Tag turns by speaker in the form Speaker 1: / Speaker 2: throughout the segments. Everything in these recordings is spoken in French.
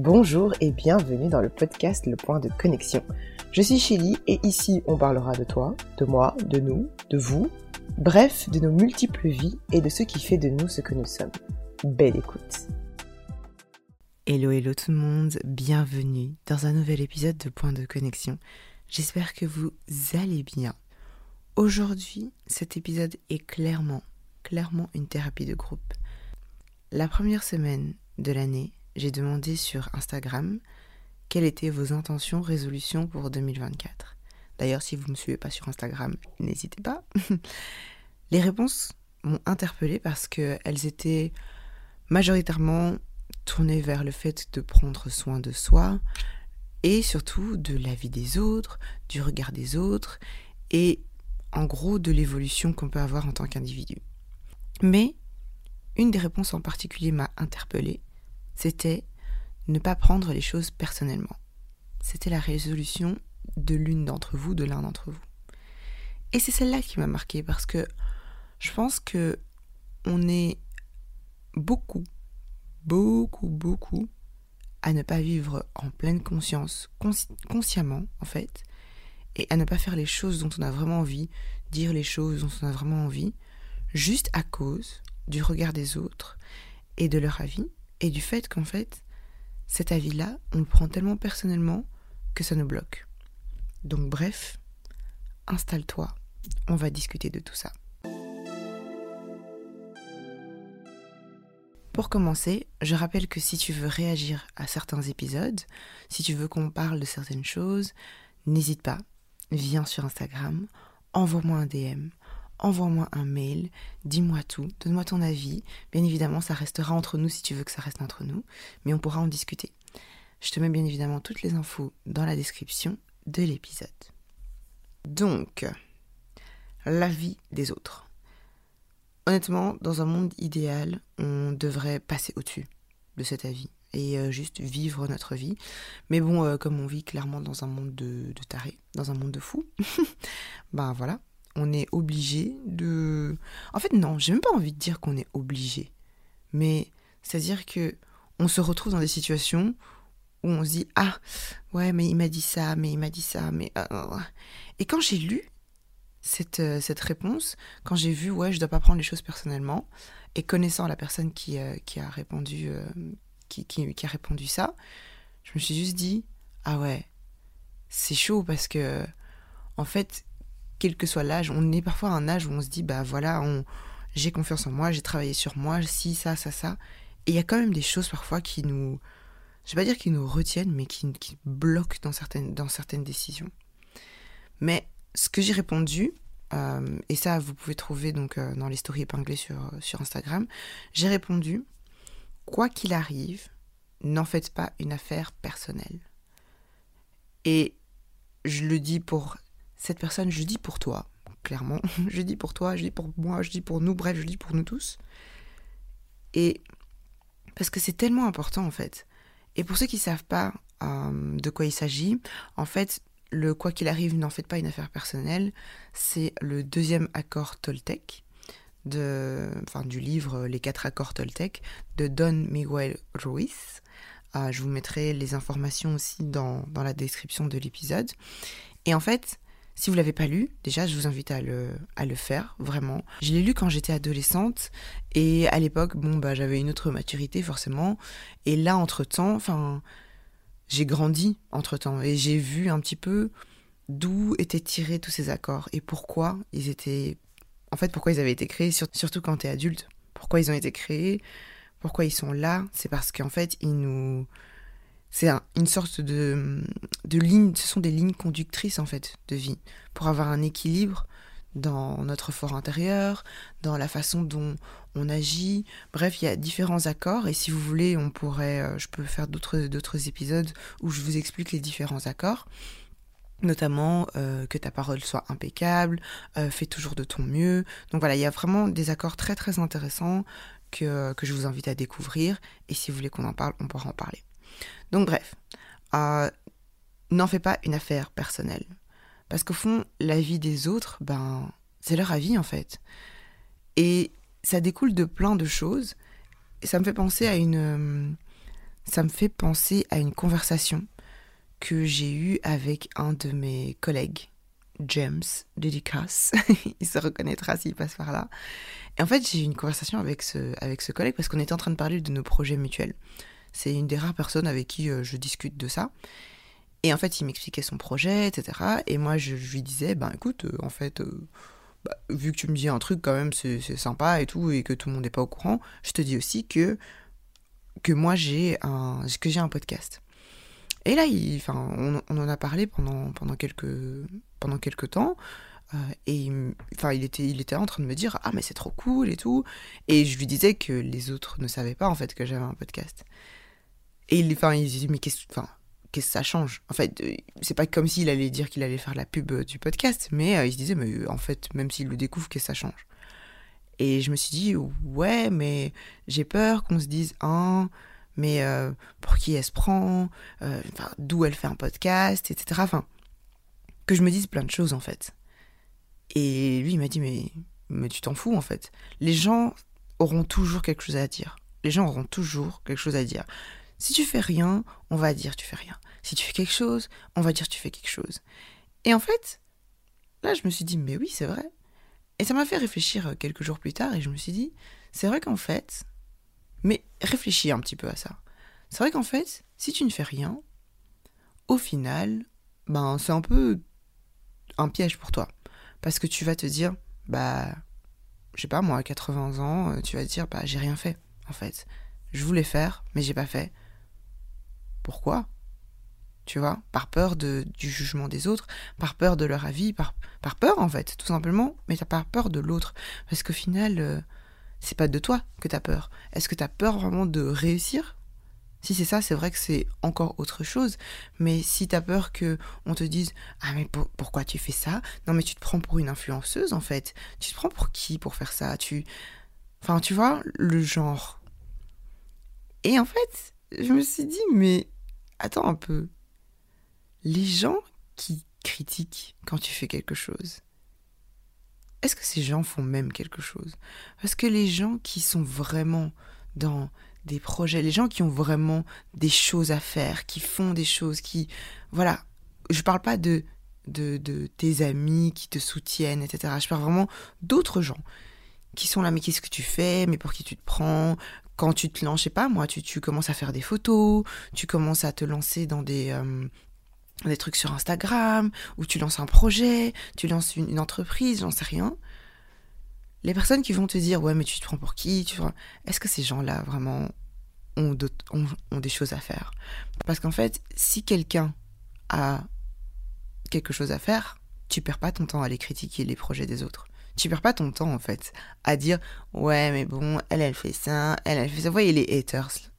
Speaker 1: Bonjour et bienvenue dans le podcast Le Point de Connexion. Je suis Chili et ici on parlera de toi, de moi, de nous, de vous, bref, de nos multiples vies et de ce qui fait de nous ce que nous sommes. Belle écoute. Hello hello tout le monde, bienvenue dans un nouvel épisode de Point de Connexion. J'espère que vous allez bien. Aujourd'hui, cet épisode est clairement, clairement une thérapie de groupe. La première semaine de l'année, j'ai demandé sur Instagram quelles étaient vos intentions, résolutions pour 2024. D'ailleurs, si vous ne me suivez pas sur Instagram, n'hésitez pas. Les réponses m'ont interpellée parce qu'elles étaient majoritairement tournées vers le fait de prendre soin de soi et surtout de la vie des autres, du regard des autres et en gros de l'évolution qu'on peut avoir en tant qu'individu. Mais une des réponses en particulier m'a interpellée c'était ne pas prendre les choses personnellement. C'était la résolution de l'une d'entre vous, de l'un d'entre vous. Et c'est celle-là qui m'a marqué parce que je pense que on est beaucoup, beaucoup, beaucoup à ne pas vivre en pleine conscience, consciemment en fait, et à ne pas faire les choses dont on a vraiment envie, dire les choses dont on a vraiment envie, juste à cause du regard des autres et de leur avis, et du fait qu'en fait, cet avis-là, on le prend tellement personnellement que ça nous bloque. Donc bref, installe-toi, on va discuter de tout ça. Pour commencer, je rappelle que si tu veux réagir à certains épisodes, si tu veux qu'on parle de certaines choses, n'hésite pas, viens sur Instagram, envoie-moi un DM, envoie-moi un mail, dis-moi tout, donne-moi ton avis. Bien évidemment, ça restera entre nous si tu veux que ça reste entre nous, mais on pourra en discuter. Je te mets bien évidemment toutes les infos dans la description de l'épisode. Donc, l'avis des autres. Honnêtement, dans un monde idéal, on devrait passer au-dessus de cet avis et euh, juste vivre notre vie. Mais bon, euh, comme on vit clairement dans un monde de, de tarés, dans un monde de fous, ben voilà, on est obligé de... En fait, non, j'ai même pas envie de dire qu'on est obligé. Mais c'est-à-dire que on se retrouve dans des situations où on se dit ah ouais mais il m'a dit ça mais il m'a dit ça mais euh, euh, euh. et quand j'ai lu cette, cette réponse quand j'ai vu ouais je dois pas prendre les choses personnellement et connaissant la personne qui, qui a répondu qui, qui, qui, a répondu ça je me suis juste dit ah ouais c'est chaud parce que en fait quel que soit l'âge, on est parfois à un âge où on se dit, bah voilà, j'ai confiance en moi, j'ai travaillé sur moi, si, ça, ça, ça. Et il y a quand même des choses parfois qui nous, je vais pas dire qui nous retiennent, mais qui, qui bloquent dans certaines, dans certaines décisions. Mais ce que j'ai répondu, euh, et ça vous pouvez trouver donc euh, dans les stories épinglées sur, sur Instagram, j'ai répondu, quoi qu'il arrive, n'en faites pas une affaire personnelle. Et je le dis pour cette personne, je dis pour toi, clairement. je dis pour toi, je dis pour moi, je dis pour nous, bref, je dis pour nous tous. Et parce que c'est tellement important en fait. Et pour ceux qui ne savent pas euh, de quoi il s'agit, en fait, le quoi qu'il arrive, n'en faites pas une affaire personnelle, c'est le deuxième accord Toltec, de, enfin, du livre Les quatre accords Toltec de Don Miguel Ruiz. Euh, je vous mettrai les informations aussi dans, dans la description de l'épisode. Et en fait, si vous l'avez pas lu, déjà, je vous invite à le, faire, vraiment. Je l'ai lu quand j'étais adolescente et à l'époque, bon, bah, j'avais une autre maturité, forcément. Et là, entre-temps, enfin, j'ai grandi, entre-temps, et j'ai vu un petit peu d'où étaient tirés tous ces accords et pourquoi ils étaient. En fait, pourquoi ils avaient été créés, surtout quand tu es adulte. Pourquoi ils ont été créés, pourquoi ils sont là? C'est parce qu'en fait, ils nous c'est une sorte de, de ligne, ce sont des lignes conductrices en fait de vie, pour avoir un équilibre dans notre fort intérieur, dans la façon dont on agit. Bref, il y a différents accords et si vous voulez, on pourrait, euh, je peux faire d'autres épisodes où je vous explique les différents accords. Notamment euh, que ta parole soit impeccable, euh, fais toujours de ton mieux. Donc voilà, il y a vraiment des accords très très intéressants que, que je vous invite à découvrir. Et si vous voulez qu'on en parle, on pourra en parler. Donc bref, euh, n'en fais pas une affaire personnelle. Parce qu'au fond, la vie des autres, ben, c'est leur avis en fait. Et ça découle de plein de choses. Ça me fait penser à une... ça me fait penser à une conversation que j'ai eue avec un de mes collègues, James, dédicace. il se reconnaîtra s'il passe par là. Et en fait, j'ai eu une conversation avec ce, avec ce collègue parce qu'on était en train de parler de nos projets mutuels. C'est une des rares personnes avec qui euh, je discute de ça. Et en fait, il m'expliquait son projet, etc. Et moi, je, lui disais, ben écoute, euh, en fait, euh, bah, vu que tu me dis un truc quand même, c'est sympa et tout, et que tout le monde n'est pas au courant, je te dis aussi que, que moi, j'ai un, un podcast. Et là, on, en a parlé pendant, pendant, quelques, pendant quelques temps. Et enfin, il était, il était en train de me dire Ah, mais c'est trop cool et tout. Et je lui disais que les autres ne savaient pas en fait que j'avais un podcast. Et il, enfin, il disait Mais qu'est-ce, enfin, que ça change? En fait, euh, c'est pas comme s'il allait dire qu'il allait faire la pub euh, du podcast, mais il se disait Mais en fait, même s'il le découvre, qu'est-ce que ça change? Et je me suis dit Ouais, mais j'ai peur qu'on se dise Ah, mais pour qui elle se prend? D'où elle fait un podcast, etc. Enfin, que je me dise plein de choses en fait. Et lui, il m'a dit, mais, mais tu t'en fous en fait. Les gens auront toujours quelque chose à dire. Les gens auront toujours quelque chose à dire. Si tu fais rien, on va dire tu fais rien. Si tu fais quelque chose, on va dire tu fais quelque chose. Et en fait, là, je me suis dit, mais oui, c'est vrai. Et ça m'a fait réfléchir quelques jours plus tard et je me suis dit, c'est vrai qu'en fait, mais réfléchis un petit peu à ça. C'est vrai qu'en fait, si tu ne fais rien, au final, ben c'est un peu un piège pour toi. Parce que tu vas te dire, bah, je sais pas, moi, à 80 ans, euh, tu vas te dire, bah, j'ai rien fait, en fait. Je voulais faire, mais j'ai pas fait. Pourquoi Tu vois Par peur de, du jugement des autres, par peur de leur avis, par, par peur, en fait, tout simplement, mais t'as pas peur de l'autre. Parce qu'au final, euh, c'est pas de toi que t'as peur. Est-ce que t'as peur vraiment de réussir? Si c'est ça, c'est vrai que c'est encore autre chose. Mais si t'as peur que on te dise ah mais pourquoi tu fais ça? Non mais tu te prends pour une influenceuse en fait. Tu te prends pour qui pour faire ça? Tu, enfin tu vois le genre. Et en fait, je me suis dit mais attends un peu. Les gens qui critiquent quand tu fais quelque chose. Est-ce que ces gens font même quelque chose? Parce que les gens qui sont vraiment dans des projets, les gens qui ont vraiment des choses à faire, qui font des choses, qui... Voilà, je parle pas de, de tes amis qui te soutiennent, etc. Je parle vraiment d'autres gens qui sont là, mais qu'est-ce que tu fais, mais pour qui tu te prends, quand tu te lances, je sais pas, moi, tu, tu commences à faire des photos, tu commences à te lancer dans des, euh, trucs sur Instagram, ou tu lances un projet, tu lances une, entreprise, j'en sais rien. Les personnes qui vont te dire ouais mais tu te prends pour qui Est-ce que ces gens-là vraiment ont, ont, des choses à faire? Parce qu'en fait, si quelqu'un a quelque chose à faire, tu perds pas ton temps à aller critiquer les projets des autres. Tu perds pas ton temps en fait à dire ouais mais bon elle elle fait ça, elle elle fait ça. Vous voyez les haters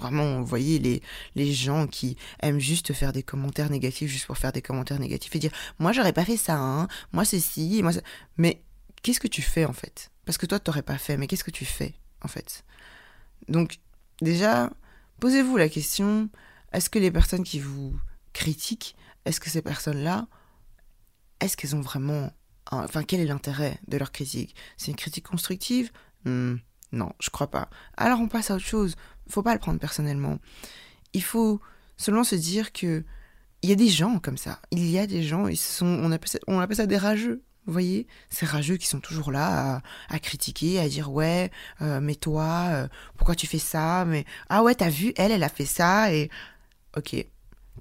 Speaker 1: Vraiment, vous voyez les, les gens qui aiment juste faire des commentaires négatifs juste pour faire des commentaires négatifs et dire moi j'aurais pas fait ça, hein, moi ceci, moi ça. Mais qu'est-ce que tu fais en fait? Parce que toi, tu n'aurais pas fait, mais qu'est-ce que tu fais en fait? Donc, déjà, posez-vous la question est-ce que les personnes qui vous critiquent, est-ce que ces personnes-là, est-ce qu'elles ont vraiment. Enfin, quel est l'intérêt de leur critique? C'est une critique constructive? Hmm, Non, je crois pas. Alors on passe à autre chose. Faut pas le prendre personnellement. Il faut seulement se dire que il y a des gens comme ça. Il y a des gens, ils sont, on appelle ça, on appelle ça des rageux. Vous voyez? Ces rageux qui sont toujours là à, critiquer, à dire ouais, euh, mais toi, euh, pourquoi tu fais ça? Mais ah ouais, t'as vu, elle, elle a fait ça et ok,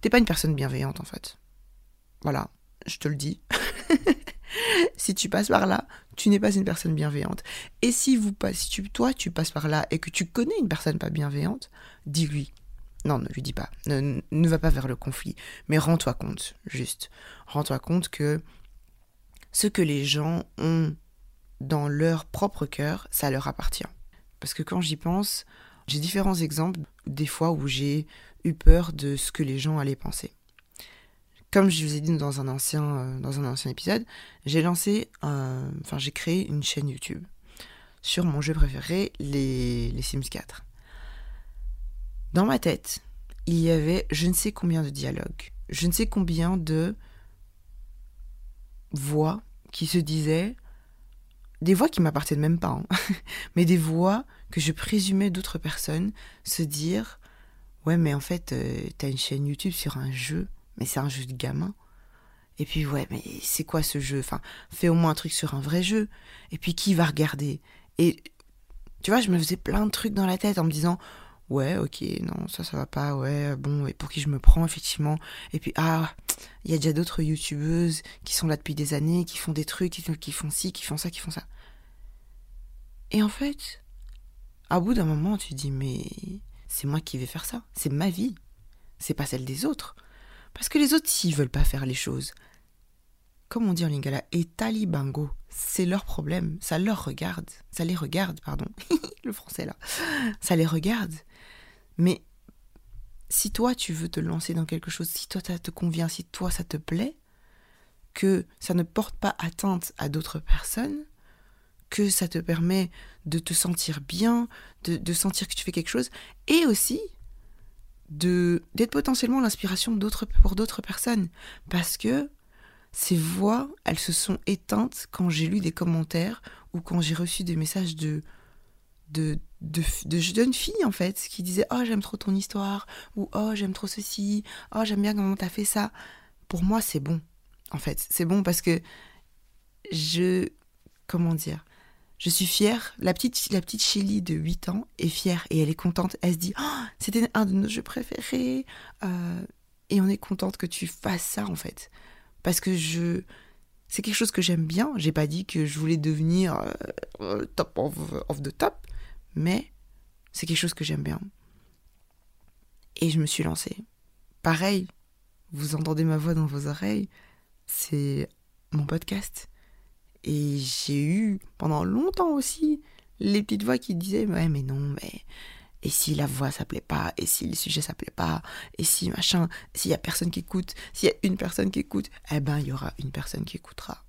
Speaker 1: t'es pas une personne bienveillante en fait. Voilà, je te le dis. si tu passes par là, tu n'es pas une personne bienveillante. Et si vous si tu, toi tu passes par là et que tu connais une personne pas bienveillante, dis-lui. Non, ne lui dis pas. Ne, ne va pas vers le conflit. Mais rends-toi compte, juste. Rends-toi compte que ce que les gens ont dans leur propre cœur, ça leur appartient. Parce que quand j'y pense, j'ai différents exemples des fois où j'ai eu peur de ce que les gens allaient penser. Comme je vous ai dit dans un ancien, euh, épisode, j'ai lancé, enfin j'ai créé une chaîne YouTube sur mon jeu préféré, les, les Sims 4. Dans ma tête, il y avait je ne sais combien de dialogues, je ne sais combien de voix qui se disaient, des voix qui m'appartiennent même pas, hein, mais des voix que je présumais d'autres personnes se dire Ouais, mais en fait, euh, t'as une chaîne YouTube sur un jeu, mais c'est un jeu de gamin. Et puis, ouais, mais c'est quoi ce jeu? Enfin, fais au moins un truc sur un vrai jeu. Et puis, qui va regarder? Et tu vois, je me faisais plein de trucs dans la tête en me disant, ouais, ok, non, ça, ça va pas, ouais, bon, et pour qui je me prends, effectivement. Et puis, ah, il y a déjà d'autres youtubeuses qui sont là depuis des années, qui font des trucs, qui, font ci, qui font ça, qui font ça. Et en fait, à bout d'un moment, tu dis, mais c'est moi qui vais faire ça, c'est ma vie, c'est pas celle des autres. Parce que les autres, s'ils veulent pas faire les choses, comme on dit en lingala, et talibango, c'est leur problème, ça leur regarde, ça les regarde, pardon, le français là, ça les regarde. Mais si toi tu veux te lancer dans quelque chose, si toi ça te convient, si toi ça te plaît, que ça ne porte pas atteinte à d'autres personnes, que ça te permet de te sentir bien, de, sentir que tu fais quelque chose, et aussi d'être potentiellement l'inspiration pour d'autres personnes, parce que ces voix, elles se sont éteintes quand j'ai lu des commentaires ou quand j'ai reçu des messages de de, de, de jeunes filles en fait qui disaient oh j'aime trop ton histoire ou oh j'aime trop ceci oh j'aime bien comment t'as fait ça. Pour moi c'est bon en fait. C'est bon parce que je comment dire je suis fière. La petite, la petite Shelly de 8 ans est fière et elle est contente. Elle se dit oh, C'était un de nos jeux préférés. Euh, et on est contente que tu fasses ça, en fait. Parce que je. C'est quelque chose que j'aime bien. J'ai pas dit que je voulais devenir euh, top of, of the top. Mais c'est quelque chose que j'aime bien. Et je me suis lancée. Pareil, vous entendez ma voix dans vos oreilles. C'est mon podcast. Et j'ai eu pendant longtemps aussi les petites voix qui disaient ouais mais non mais et si la voix s'appelait pas et si le sujet s'appelait pas et si machin s'il y a personne qui écoute s'il y a une personne qui écoute eh ben il y aura une personne qui écoutera.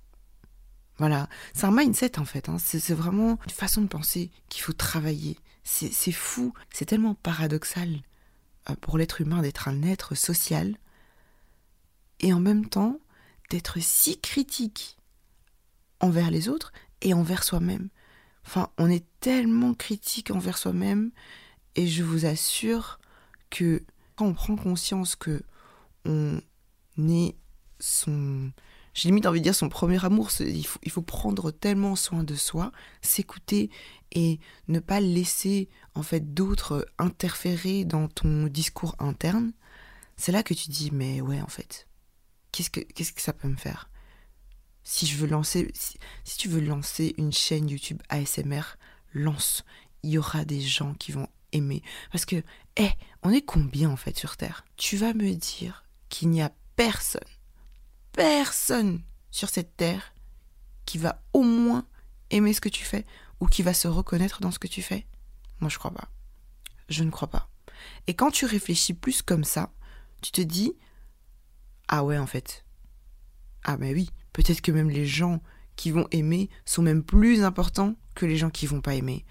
Speaker 1: Voilà. C'est un mindset en fait hein. c'est vraiment une façon de penser qu'il faut travailler. C'est fou. C'est tellement paradoxal euh, pour l'être humain d'être un être social et en même temps d'être si critique envers les autres et envers soi-même. Enfin, on est tellement critique envers soi-même et je vous assure que quand on prend conscience que on est son j'ai limite envie de dire son premier amour, il faut, il faut prendre tellement soin de soi, s'écouter et ne pas laisser en fait d'autres interférer dans ton discours interne. C'est là que tu dis mais ouais en fait, qu'est-ce que qu'est-ce que ça peut me faire? Si je veux lancer, si, tu veux lancer une chaîne YouTube ASMR, lance. Il y aura des gens qui vont aimer. Parce que, hé, on est combien en fait sur Terre? Tu vas me dire qu'il n'y a personne, personne sur cette Terre qui va au moins aimer ce que tu fais ou qui va se reconnaître dans ce que tu fais? Moi, je crois pas. Je ne crois pas. Et quand tu réfléchis plus comme ça, tu te dis, ah ouais, en fait. Ah mais oui, Peut-être que même les gens qui vont aimer sont même plus importants que les gens qui vont pas aimer.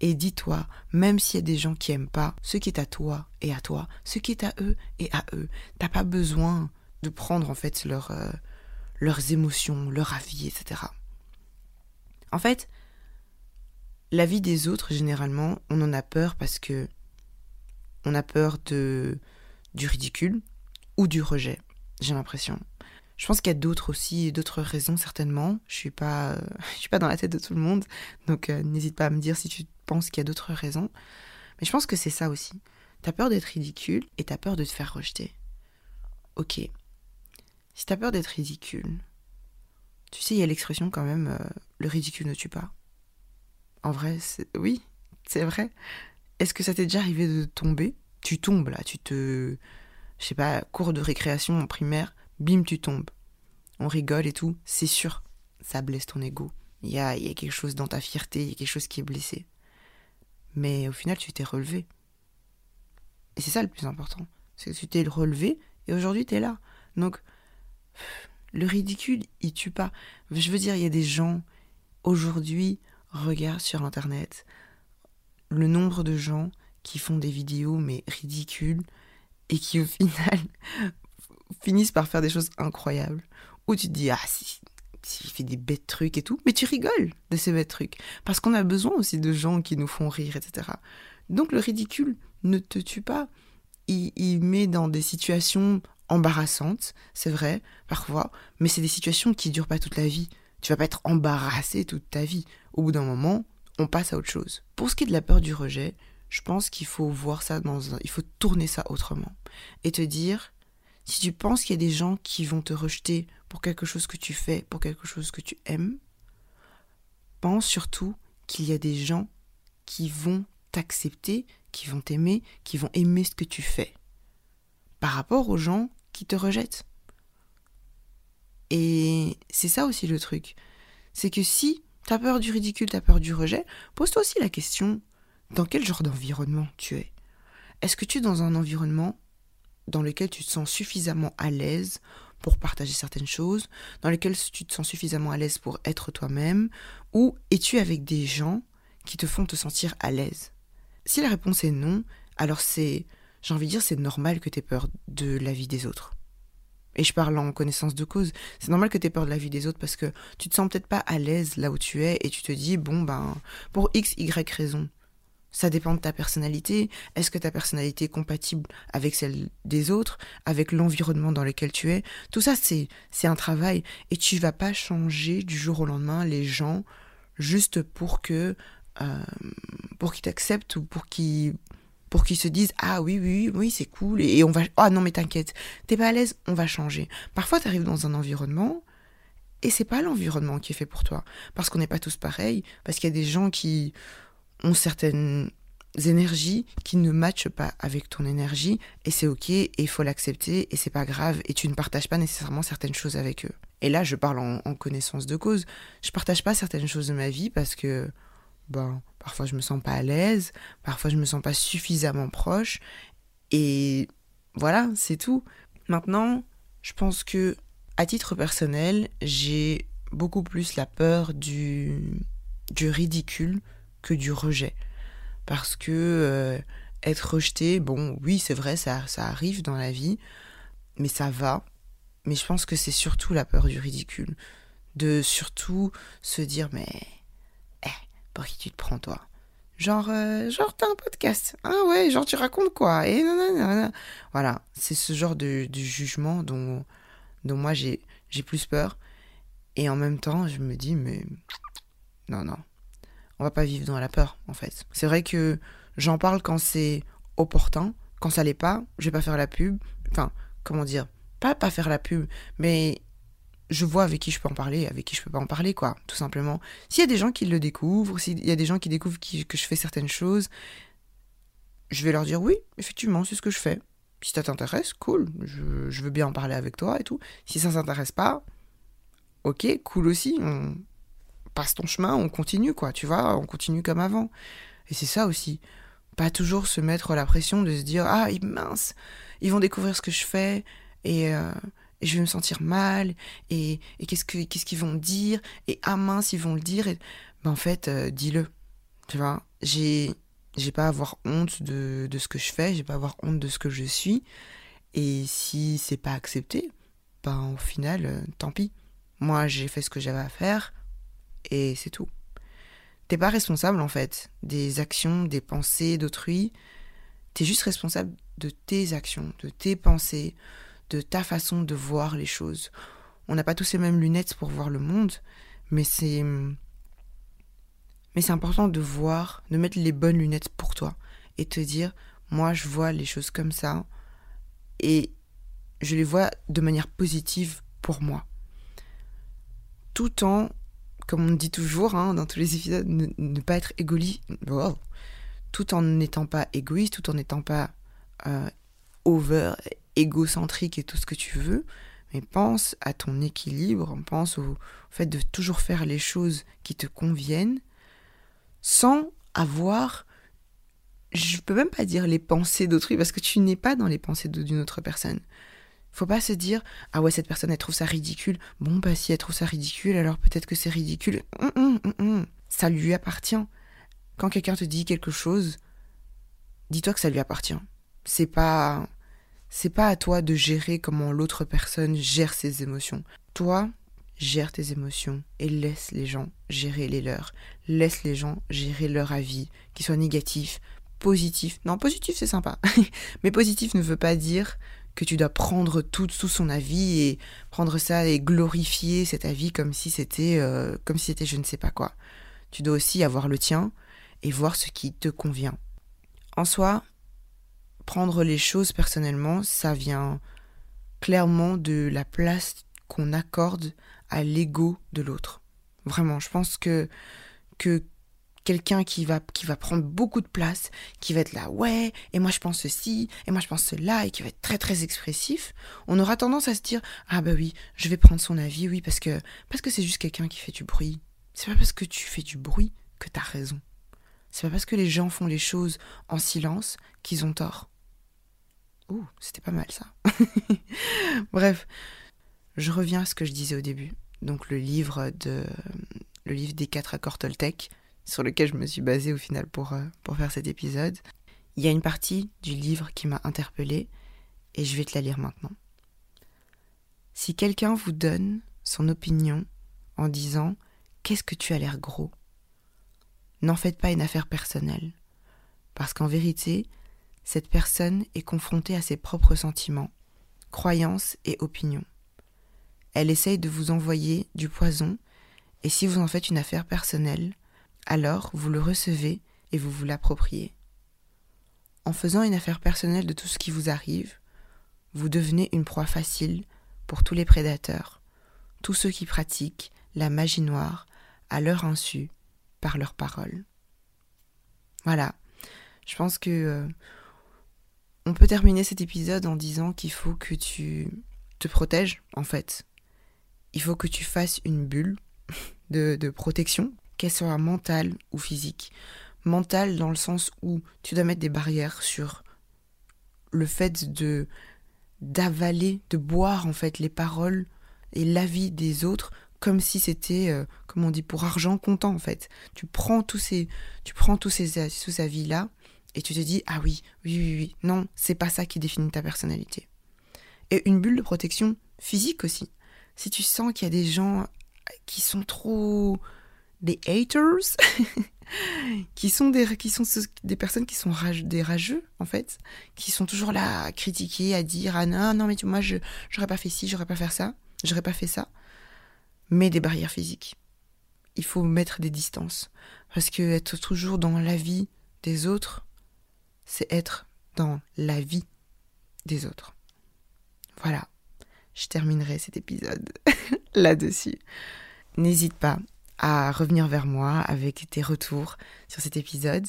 Speaker 1: Et dis-toi, même s'il y a des gens qui aiment pas, ce qui est à toi et à toi, ce qui est à eux et à eux, t'as pas besoin de prendre en fait euh, leurs émotions, leur avis, etc. En fait, la vie des autres, généralement, on en a peur parce que on a peur de du ridicule ou du rejet, j'ai l'impression. Je pense qu'il y a d'autres aussi, d'autres raisons certainement. Je suis pas, euh, je suis pas dans la tête de tout le monde, donc euh, n'hésite pas à me dire si tu penses qu'il y a d'autres raisons. Mais je pense que c'est ça aussi. T'as peur d'être ridicule et t'as peur de te faire rejeter. Ok. Si t'as peur d'être ridicule, tu sais, il y a l'expression quand même, euh, le ridicule ne tue pas. En vrai, oui, c'est vrai. Est-ce que ça t'est déjà arrivé de tomber? Tu tombes là, tu te, je sais pas, cours de récréation en primaire, bim, tu tombes. On rigole et tout, c'est sûr, ça blesse ton ego. Il y a, y a quelque chose dans ta fierté, il y a quelque chose qui est blessé. Mais au final, tu t'es relevé. Et c'est ça le plus important. C'est que tu t'es relevé et aujourd'hui, tu es là. Donc, le ridicule, il tue pas. Je veux dire, il y a des gens, aujourd'hui, regarde sur Internet le nombre de gens qui font des vidéos, mais ridicules, et qui, au final, finissent par faire des choses incroyables. Où tu te dis, ah, si, il fait des bêtes trucs et tout, mais tu rigoles de ces bêtes trucs. Parce qu'on a besoin aussi de gens qui nous font rire, etc. Donc le ridicule ne te tue pas. il, met dans des situations embarrassantes, c'est vrai, parfois, mais c'est des situations qui durent pas toute la vie. Tu vas pas être embarrassé toute ta vie. Au bout d'un moment, on passe à autre chose. Pour ce qui est de la peur du rejet, je pense qu'il faut voir ça dans un... il faut tourner ça autrement et te dire si tu penses qu'il y a des gens qui vont te rejeter pour quelque chose que tu fais, pour quelque chose que tu aimes, pense surtout qu'il y a des gens qui vont t'accepter, qui vont t'aimer, qui vont aimer ce que tu fais par rapport aux gens qui te rejettent. Et c'est ça aussi le truc. C'est que si tu as peur du ridicule, tu as peur du rejet, pose-toi aussi la question dans quel genre d'environnement tu es? Est-ce que tu es dans un environnement dans lequel tu te sens suffisamment à l'aise pour partager certaines choses, dans lequel tu te sens suffisamment à l'aise pour être toi-même, ou es-tu avec des gens qui te font te sentir à l'aise? Si la réponse est non, alors c'est, j'ai envie de dire, c'est normal que tu aies peur de la vie des autres. Et je parle en connaissance de cause. C'est normal que tu aies peur de la vie des autres parce que tu te sens peut-être pas à l'aise là où tu es et tu te dis, bon, ben, pour X, Y raison, ça dépend de ta personnalité. Est-ce que ta personnalité est compatible avec celle des autres, avec l'environnement dans lequel tu es? Tout ça, c'est, c'est un travail. Et tu vas pas changer du jour au lendemain les gens juste pour que euh, pour qu'ils t'acceptent ou pour qu'ils se disent ah oui oui oui c'est cool et, on va ah non mais t'inquiète t'es pas à l'aise on va changer parfois tu arrives dans un environnement et c'est pas l'environnement qui est fait pour toi parce qu'on n'est pas tous pareils parce qu'il y a des gens qui ont certaines énergies qui ne matchent pas avec ton énergie et c'est ok et il faut l'accepter et c'est pas grave et tu ne partages pas nécessairement certaines choses avec eux. Et là, je parle en, connaissance de cause. Je partage pas certaines choses de ma vie parce que bon, parfois je me sens pas à l'aise, parfois je me sens pas suffisamment proche et voilà, c'est tout. Maintenant, je pense que à titre personnel, j'ai beaucoup plus la peur du du ridicule que du rejet. Parce que euh, être rejeté, bon, oui, c'est vrai, ça, ça arrive dans la vie, mais ça va. Mais je pense que c'est surtout la peur du ridicule. De surtout se dire, mais, eh, pour qui tu te prends, toi? Genre, euh, genre, t'as un podcast. Ah ouais, genre, tu racontes quoi? Et Voilà, c'est ce genre de, de, jugement dont, dont moi j'ai plus peur. Et en même temps, je me dis, mais non, non, on va pas vivre dans la peur, en fait. C'est vrai que j'en parle quand c'est opportun, quand ça l'est pas, je vais pas faire la pub. Enfin, comment dire? Pas pas faire la pub, mais je vois avec qui je peux en parler, avec qui je peux pas en parler, quoi, tout simplement. S'il y a des gens qui le découvrent, s'il y a des gens qui découvrent que je fais certaines choses, je vais leur dire oui, effectivement, c'est ce que je fais. Si ça t'intéresse, cool, je, veux bien en parler avec toi et tout. Si ça s'intéresse pas, ok, cool aussi, passe ton chemin, on continue, quoi, tu vois, on continue comme avant. Et c'est ça aussi. Pas toujours se mettre la pression de se dire Ah, mince, ils vont découvrir ce que je fais et, euh, je vais me sentir mal et, qu'est-ce qu'ils vont dire et ah mince, ils vont le dire. Et... Ben, en fait, euh, dis-le. Tu vois, j'ai pas à avoir honte de, de ce que je fais, j'ai pas à avoir honte de ce que je suis. Et si c'est pas accepté, ben au final, euh, tant pis. Moi, j'ai fait ce que j'avais à faire et c'est tout. T'es pas responsable en fait des actions, des pensées d'autrui. T'es juste responsable de tes actions, de tes pensées, de ta façon de voir les choses. On n'a pas tous les mêmes lunettes pour voir le monde, mais c'est mais c'est important de voir, de mettre les bonnes lunettes pour toi et te dire moi je vois les choses comme ça et je les vois de manière positive pour moi. Tout en comme on dit toujours hein, dans tous les épisodes, ne, pas être égoïste, tout en n'étant pas égoïste, tout en n'étant pas euh, over, égocentrique et tout ce que tu veux, mais pense à ton équilibre, pense au, fait de toujours faire les choses qui te conviennent, sans avoir, je peux même pas dire les pensées d'autrui, parce que tu n'es pas dans les pensées d'une autre personne. Faut pas se dire ah ouais cette personne elle trouve ça ridicule. Bon bah si elle trouve ça ridicule alors peut-être que c'est ridicule. Hum, hum, hum, ça lui appartient. Quand quelqu'un te dit quelque chose, dis-toi que ça lui appartient. C'est pas c'est pas à toi de gérer comment l'autre personne gère ses émotions. Toi, gère tes émotions et laisse les gens gérer les leurs. Laisse les gens gérer leur avis, qu'il soit négatif, positif. Non, positif c'est sympa. Mais positif ne veut pas dire que tu dois prendre tout sous son avis et prendre ça et glorifier cet avis comme si c'était euh, comme si c'était je ne sais pas quoi. Tu dois aussi avoir le tien et voir ce qui te convient. En soi, prendre les choses personnellement, ça vient clairement de la place qu'on accorde à l'ego de l'autre. Vraiment, je pense que que quelqu'un qui va, qui va prendre beaucoup de place, qui va être là, ouais, et moi je pense ceci, et moi je pense cela, et qui va être très très expressif, on aura tendance à se dire, ah bah oui, je vais prendre son avis, oui, parce que parce que c'est juste quelqu'un qui fait du bruit. C'est pas parce que tu fais du bruit que t'as raison. C'est pas parce que les gens font les choses en silence qu'ils ont tort. Ouh, c'était pas mal ça. Bref, je reviens à ce que je disais au début. Donc le livre de le livre des quatre accords Toltec, sur lequel je me suis basée au final pour, euh, pour faire cet épisode. Il y a une partie du livre qui m'a interpellée et je vais te la lire maintenant. Si quelqu'un vous donne son opinion en disant Qu'est-ce que tu as l'air gros? N'en faites pas une affaire personnelle, parce qu'en vérité, cette personne est confrontée à ses propres sentiments, croyances et opinions. Elle essaye de vous envoyer du poison, et si vous en faites une affaire personnelle, alors vous le recevez et vous vous l'appropriez. En faisant une affaire personnelle de tout ce qui vous arrive, vous devenez une proie facile pour tous les prédateurs, tous ceux qui pratiquent la magie noire à leur insu par leurs paroles. Voilà, je pense que euh, on peut terminer cet épisode en disant qu'il faut que tu te protèges en fait. Il faut que tu fasses une bulle de, de protection qu'elle soit mentale ou physique. Mentale dans le sens où tu dois mettre des barrières sur le fait de d'avaler, de boire en fait les paroles et l'avis des autres comme si c'était, euh, comme on dit, pour argent comptant en fait. Tu prends tous ces, tu prends tous ces, tous avis là et tu te dis ah oui, oui, oui, oui, non, c'est pas ça qui définit ta personnalité. Et une bulle de protection physique aussi. Si tu sens qu'il y a des gens qui sont trop des haters, qui sont des qui sont des personnes qui sont des rageux en fait, qui sont toujours là à critiquer, à dire ah non non mais tu, moi je j'aurais pas fait ci, j'aurais pas fait ça, j'aurais pas fait ça, mais des barrières physiques. Il faut mettre des distances parce que être toujours dans la vie des autres, c'est être dans la vie des autres. Voilà, je terminerai cet épisode là-dessus. N'hésite pas à revenir vers moi avec tes retours sur cet épisode.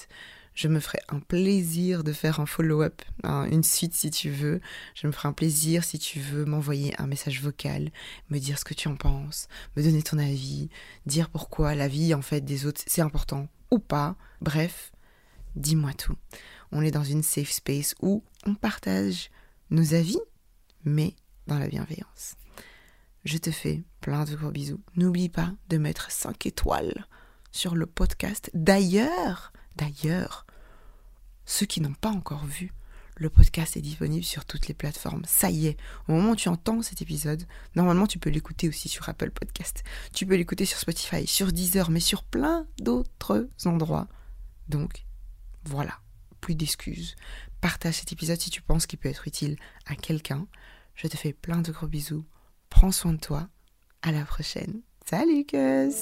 Speaker 1: Je me ferai un plaisir de faire un follow-up, une suite si tu veux. Je me ferai un plaisir si tu veux m'envoyer un message vocal, me dire ce que tu en penses, me donner ton avis, dire pourquoi la vie en fait des autres c'est important ou pas. Bref, dis-moi tout. On est dans une safe space où on partage nos avis, mais dans la bienveillance. Je te fais plein de gros bisous. N'oublie pas de mettre 5 étoiles sur le podcast. D'ailleurs, d'ailleurs, ceux qui n'ont pas encore vu, le podcast est disponible sur toutes les plateformes. Ça y est, au moment où tu entends cet épisode, normalement tu peux l'écouter aussi sur Apple Podcast. Tu peux l'écouter sur Spotify, sur Deezer, mais sur plein d'autres endroits. Donc, voilà, plus d'excuses. Partage cet épisode si tu penses qu'il peut être utile à quelqu'un. Je te fais plein de gros bisous. Prends soin de toi. À la prochaine. Salut, Cus